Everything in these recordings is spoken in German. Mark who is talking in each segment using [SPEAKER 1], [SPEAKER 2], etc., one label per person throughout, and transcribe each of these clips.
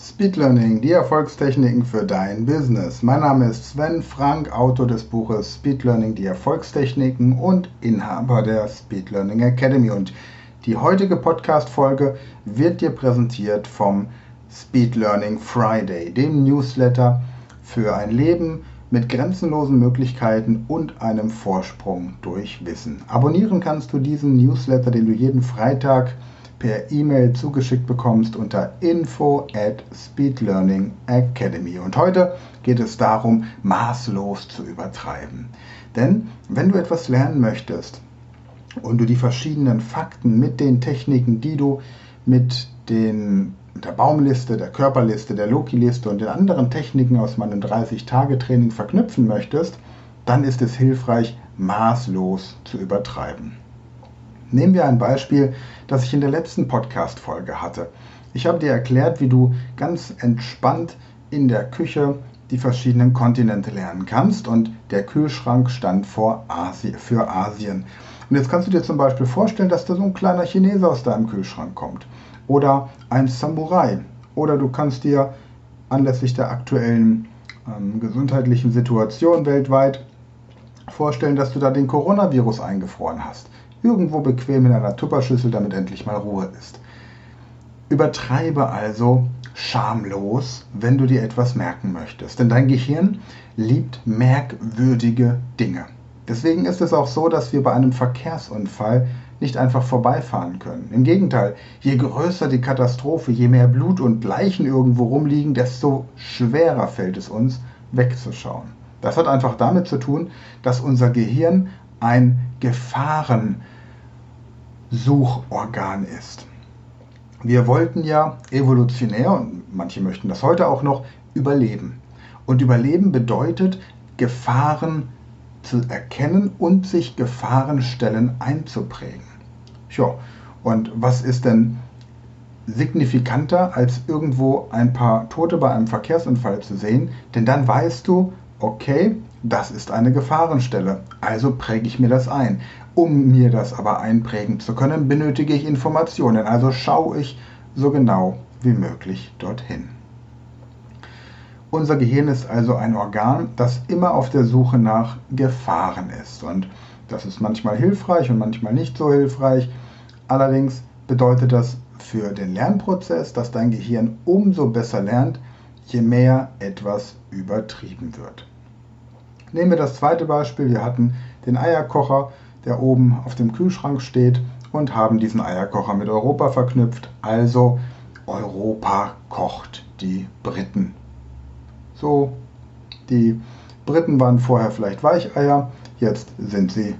[SPEAKER 1] Speed Learning, die Erfolgstechniken für dein Business. Mein Name ist Sven Frank, Autor des Buches Speed Learning, die Erfolgstechniken und Inhaber der Speed Learning Academy. Und die heutige Podcast-Folge wird dir präsentiert vom Speed Learning Friday, dem Newsletter für ein Leben mit grenzenlosen Möglichkeiten und einem Vorsprung durch Wissen. Abonnieren kannst du diesen Newsletter, den du jeden Freitag per E-Mail zugeschickt bekommst unter info at Speed Learning Academy. Und heute geht es darum, maßlos zu übertreiben. Denn wenn du etwas lernen möchtest und du die verschiedenen Fakten mit den Techniken, die du mit den der Baumliste, der Körperliste, der Loki-Liste und den anderen Techniken aus meinem 30-Tage-Training verknüpfen möchtest, dann ist es hilfreich, maßlos zu übertreiben. Nehmen wir ein Beispiel, das ich in der letzten Podcast-Folge hatte. Ich habe dir erklärt, wie du ganz entspannt in der Küche die verschiedenen Kontinente lernen kannst und der Kühlschrank stand vor Asi für Asien. Und jetzt kannst du dir zum Beispiel vorstellen, dass da so ein kleiner Chinese aus deinem Kühlschrank kommt oder ein Samurai oder du kannst dir anlässlich der aktuellen ähm, gesundheitlichen Situation weltweit vorstellen, dass du da den Coronavirus eingefroren hast irgendwo bequem in einer Tupperschüssel, damit endlich mal Ruhe ist. Übertreibe also schamlos, wenn du dir etwas merken möchtest, denn dein Gehirn liebt merkwürdige Dinge. Deswegen ist es auch so, dass wir bei einem Verkehrsunfall nicht einfach vorbeifahren können. Im Gegenteil, je größer die Katastrophe, je mehr Blut und Leichen irgendwo rumliegen, desto schwerer fällt es uns, wegzuschauen. Das hat einfach damit zu tun, dass unser Gehirn ein Gefahrensuchorgan ist. Wir wollten ja evolutionär, und manche möchten das heute auch noch, überleben. Und überleben bedeutet, Gefahren zu erkennen und sich Gefahrenstellen einzuprägen. Ja, und was ist denn signifikanter, als irgendwo ein paar Tote bei einem Verkehrsunfall zu sehen? Denn dann weißt du, okay, das ist eine Gefahrenstelle, also präge ich mir das ein. Um mir das aber einprägen zu können, benötige ich Informationen, also schaue ich so genau wie möglich dorthin. Unser Gehirn ist also ein Organ, das immer auf der Suche nach Gefahren ist. Und das ist manchmal hilfreich und manchmal nicht so hilfreich. Allerdings bedeutet das für den Lernprozess, dass dein Gehirn umso besser lernt, je mehr etwas übertrieben wird. Nehmen wir das zweite Beispiel. Wir hatten den Eierkocher, der oben auf dem Kühlschrank steht und haben diesen Eierkocher mit Europa verknüpft. Also Europa kocht die Briten. So, die Briten waren vorher vielleicht Weicheier, jetzt sind sie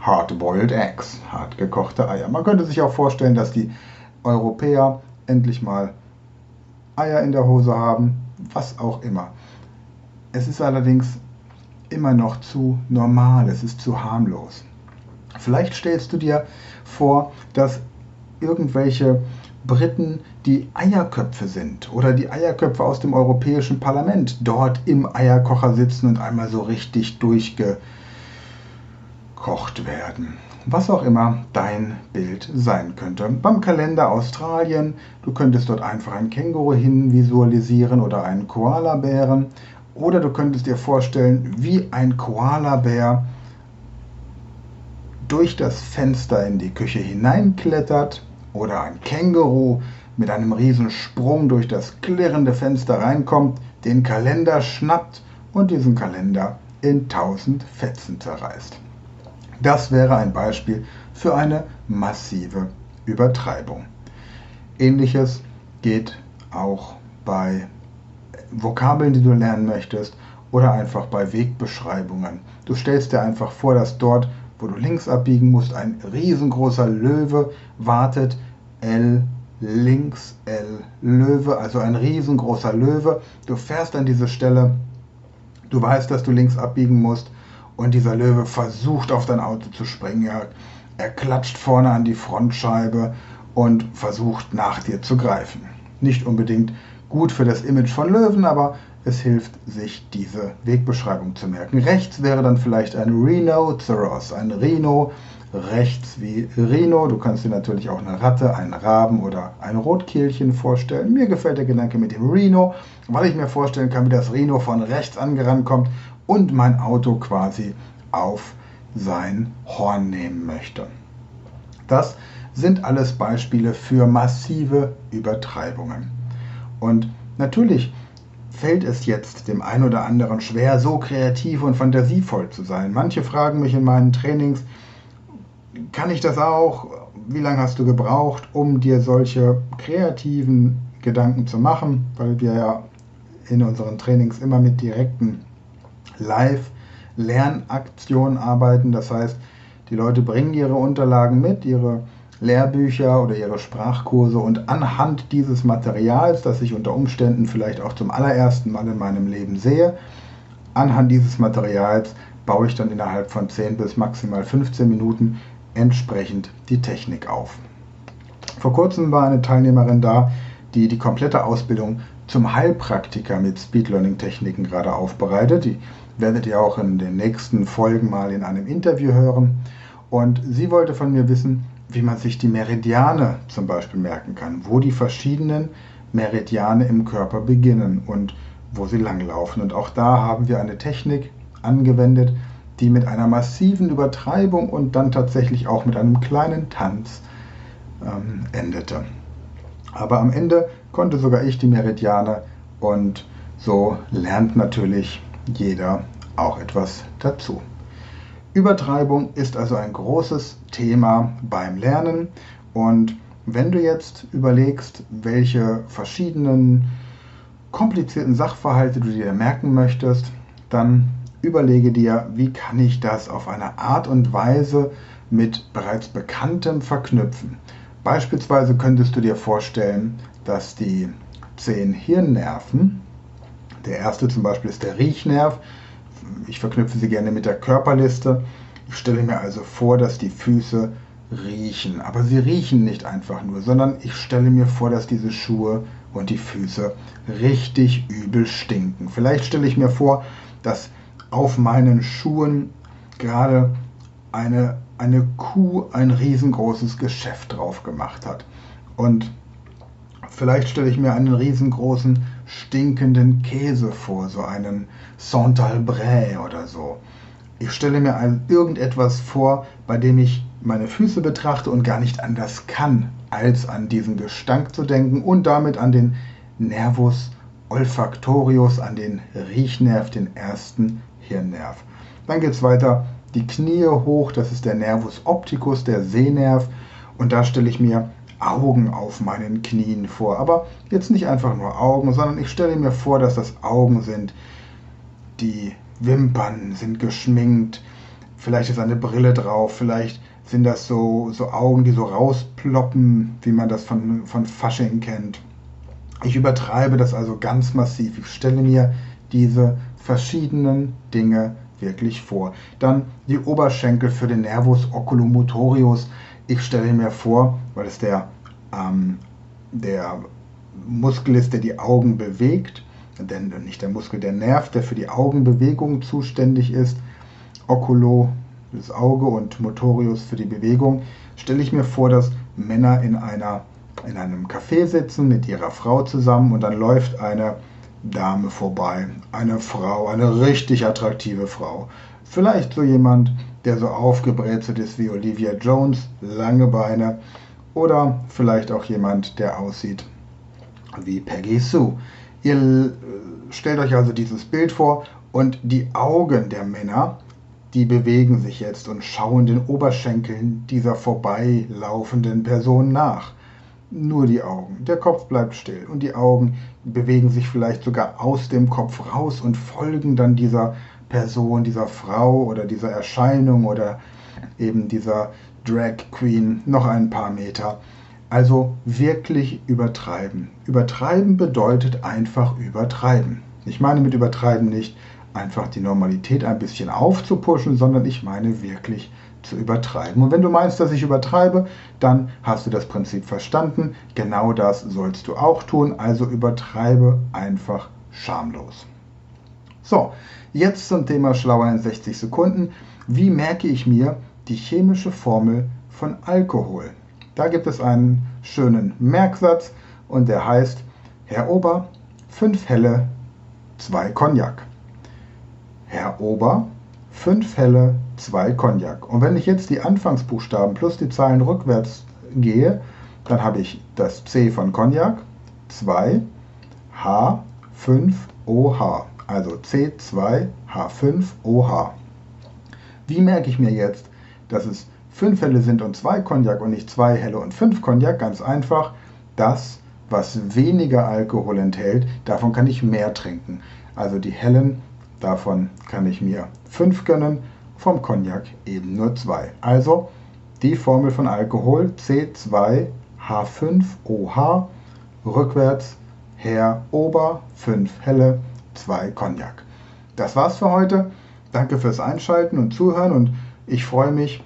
[SPEAKER 1] Hard-Boiled Eggs, hart gekochte Eier. Man könnte sich auch vorstellen, dass die Europäer endlich mal Eier in der Hose haben, was auch immer. Es ist allerdings immer noch zu normal, es ist zu harmlos. Vielleicht stellst du dir vor, dass irgendwelche Briten die Eierköpfe sind oder die Eierköpfe aus dem Europäischen Parlament dort im Eierkocher sitzen und einmal so richtig durchgekocht werden. Was auch immer dein Bild sein könnte. Beim Kalender Australien, du könntest dort einfach ein Känguru hin visualisieren oder einen Koalabären oder du könntest dir vorstellen, wie ein Koalabär durch das Fenster in die Küche hineinklettert oder ein Känguru mit einem riesen Sprung durch das klirrende Fenster reinkommt, den Kalender schnappt und diesen Kalender in tausend Fetzen zerreißt. Das wäre ein Beispiel für eine massive Übertreibung. Ähnliches geht auch bei Vokabeln, die du lernen möchtest oder einfach bei Wegbeschreibungen. Du stellst dir einfach vor, dass dort, wo du links abbiegen musst, ein riesengroßer Löwe wartet. L links L Löwe, also ein riesengroßer Löwe. Du fährst an diese Stelle, du weißt, dass du links abbiegen musst und dieser Löwe versucht auf dein Auto zu springen. Er, er klatscht vorne an die Frontscheibe und versucht nach dir zu greifen. Nicht unbedingt gut für das Image von Löwen, aber es hilft, sich diese Wegbeschreibung zu merken. Rechts wäre dann vielleicht ein Rhinoceros, ein Rhino, rechts wie Rhino. Du kannst dir natürlich auch eine Ratte, einen Raben oder ein Rotkehlchen vorstellen. Mir gefällt der Gedanke mit dem Rhino, weil ich mir vorstellen kann, wie das Rhino von rechts angerannt kommt und mein Auto quasi auf sein Horn nehmen möchte. Das sind alles Beispiele für massive Übertreibungen. Und natürlich fällt es jetzt dem einen oder anderen schwer, so kreativ und fantasievoll zu sein. Manche fragen mich in meinen Trainings, kann ich das auch? Wie lange hast du gebraucht, um dir solche kreativen Gedanken zu machen? Weil wir ja in unseren Trainings immer mit direkten Live-Lernaktionen arbeiten. Das heißt, die Leute bringen ihre Unterlagen mit, ihre Lehrbücher oder ihre Sprachkurse und anhand dieses Materials, das ich unter Umständen vielleicht auch zum allerersten Mal in meinem Leben sehe, anhand dieses Materials baue ich dann innerhalb von 10 bis maximal 15 Minuten entsprechend die Technik auf. Vor kurzem war eine Teilnehmerin da, die die komplette Ausbildung zum Heilpraktiker mit Speed Learning Techniken gerade aufbereitet. Die werdet ihr auch in den nächsten Folgen mal in einem Interview hören. Und sie wollte von mir wissen, wie man sich die Meridiane zum Beispiel merken kann, wo die verschiedenen Meridiane im Körper beginnen und wo sie langlaufen. Und auch da haben wir eine Technik angewendet, die mit einer massiven Übertreibung und dann tatsächlich auch mit einem kleinen Tanz ähm, endete. Aber am Ende konnte sogar ich die Meridiane und so lernt natürlich jeder auch etwas dazu. Übertreibung ist also ein großes Thema beim Lernen und wenn du jetzt überlegst, welche verschiedenen komplizierten Sachverhalte du dir merken möchtest, dann überlege dir, wie kann ich das auf eine Art und Weise mit bereits Bekanntem verknüpfen. Beispielsweise könntest du dir vorstellen, dass die zehn Hirnnerven, der erste zum Beispiel ist der Riechnerv, ich verknüpfe sie gerne mit der Körperliste. Ich stelle mir also vor, dass die Füße riechen. Aber sie riechen nicht einfach nur, sondern ich stelle mir vor, dass diese Schuhe und die Füße richtig übel stinken. Vielleicht stelle ich mir vor, dass auf meinen Schuhen gerade eine, eine Kuh ein riesengroßes Geschäft drauf gemacht hat. Und vielleicht stelle ich mir einen riesengroßen stinkenden Käse vor, so einen Saint-Albret oder so. Ich stelle mir also irgendetwas vor, bei dem ich meine Füße betrachte und gar nicht anders kann, als an diesen Gestank zu denken und damit an den Nervus olfactorius, an den Riechnerv, den ersten Hirnnerv. Dann geht es weiter, die Knie hoch, das ist der Nervus opticus, der Sehnerv. Und da stelle ich mir Augen auf meinen Knien vor. Aber jetzt nicht einfach nur Augen, sondern ich stelle mir vor, dass das Augen sind. Die Wimpern sind geschminkt. Vielleicht ist eine Brille drauf. Vielleicht sind das so, so Augen, die so rausploppen, wie man das von, von Fasching kennt. Ich übertreibe das also ganz massiv. Ich stelle mir diese verschiedenen Dinge wirklich vor. Dann die Oberschenkel für den Nervus oculomotorius ich stelle mir vor, weil es der, ähm, der Muskel ist, der die Augen bewegt, denn nicht der Muskel, der Nerv, der für die Augenbewegung zuständig ist, Oculo, das Auge und Motorius für die Bewegung, stelle ich mir vor, dass Männer in, einer, in einem Café sitzen mit ihrer Frau zusammen und dann läuft eine Dame vorbei, eine Frau, eine richtig attraktive Frau. Vielleicht so jemand, der so aufgebrezelt ist wie Olivia Jones, lange Beine oder vielleicht auch jemand, der aussieht wie Peggy Sue. Ihr äh, stellt euch also dieses Bild vor und die Augen der Männer, die bewegen sich jetzt und schauen den Oberschenkeln dieser vorbeilaufenden Person nach. Nur die Augen. Der Kopf bleibt still und die Augen bewegen sich vielleicht sogar aus dem Kopf raus und folgen dann dieser Person, dieser Frau oder dieser Erscheinung oder eben dieser Drag Queen noch ein paar Meter. Also wirklich übertreiben. Übertreiben bedeutet einfach übertreiben. Ich meine mit übertreiben nicht einfach die Normalität ein bisschen aufzupuschen, sondern ich meine wirklich zu übertreiben. Und wenn du meinst, dass ich übertreibe, dann hast du das Prinzip verstanden. Genau das sollst du auch tun. Also übertreibe einfach schamlos. So, Jetzt zum Thema Schlauer in 60 Sekunden. Wie merke ich mir die chemische Formel von Alkohol. Da gibt es einen schönen Merksatz und der heißt, Herr Ober, 5 Helle, 2 Cognac. Herr Ober, 5 Helle, 2 Cognac. Und wenn ich jetzt die Anfangsbuchstaben plus die Zahlen rückwärts gehe, dann habe ich das C von Cognac, 2, H, 5, OH. Also C2, H5, OH. Wie merke ich mir jetzt, dass es 5 Helle sind und 2 Cognac und nicht 2 Helle und 5 Cognac? Ganz einfach, das, was weniger Alkohol enthält, davon kann ich mehr trinken. Also die hellen, davon kann ich mir 5 gönnen, vom Cognac eben nur 2. Also die Formel von Alkohol C2H5OH rückwärts Herr Ober 5 Helle 2 Cognac. Das war's für heute. Danke fürs Einschalten und Zuhören und ich freue mich,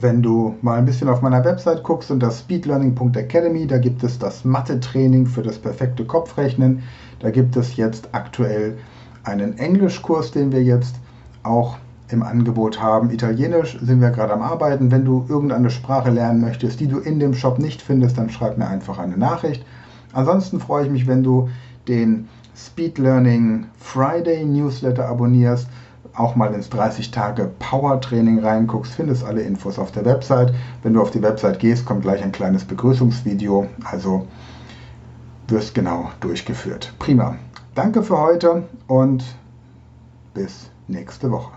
[SPEAKER 1] wenn du mal ein bisschen auf meiner Website guckst und das speedlearning.academy, da gibt es das Mathe-Training für das perfekte Kopfrechnen. Da gibt es jetzt aktuell einen Englischkurs, den wir jetzt auch im Angebot haben. Italienisch sind wir gerade am Arbeiten. Wenn du irgendeine Sprache lernen möchtest, die du in dem Shop nicht findest, dann schreib mir einfach eine Nachricht. Ansonsten freue ich mich, wenn du den Speed Learning Friday Newsletter abonnierst, auch mal ins 30 Tage Power Training reinguckst, findest alle Infos auf der Website. Wenn du auf die Website gehst, kommt gleich ein kleines Begrüßungsvideo, also wirst genau durchgeführt. Prima. Danke für heute und bis nächste Woche.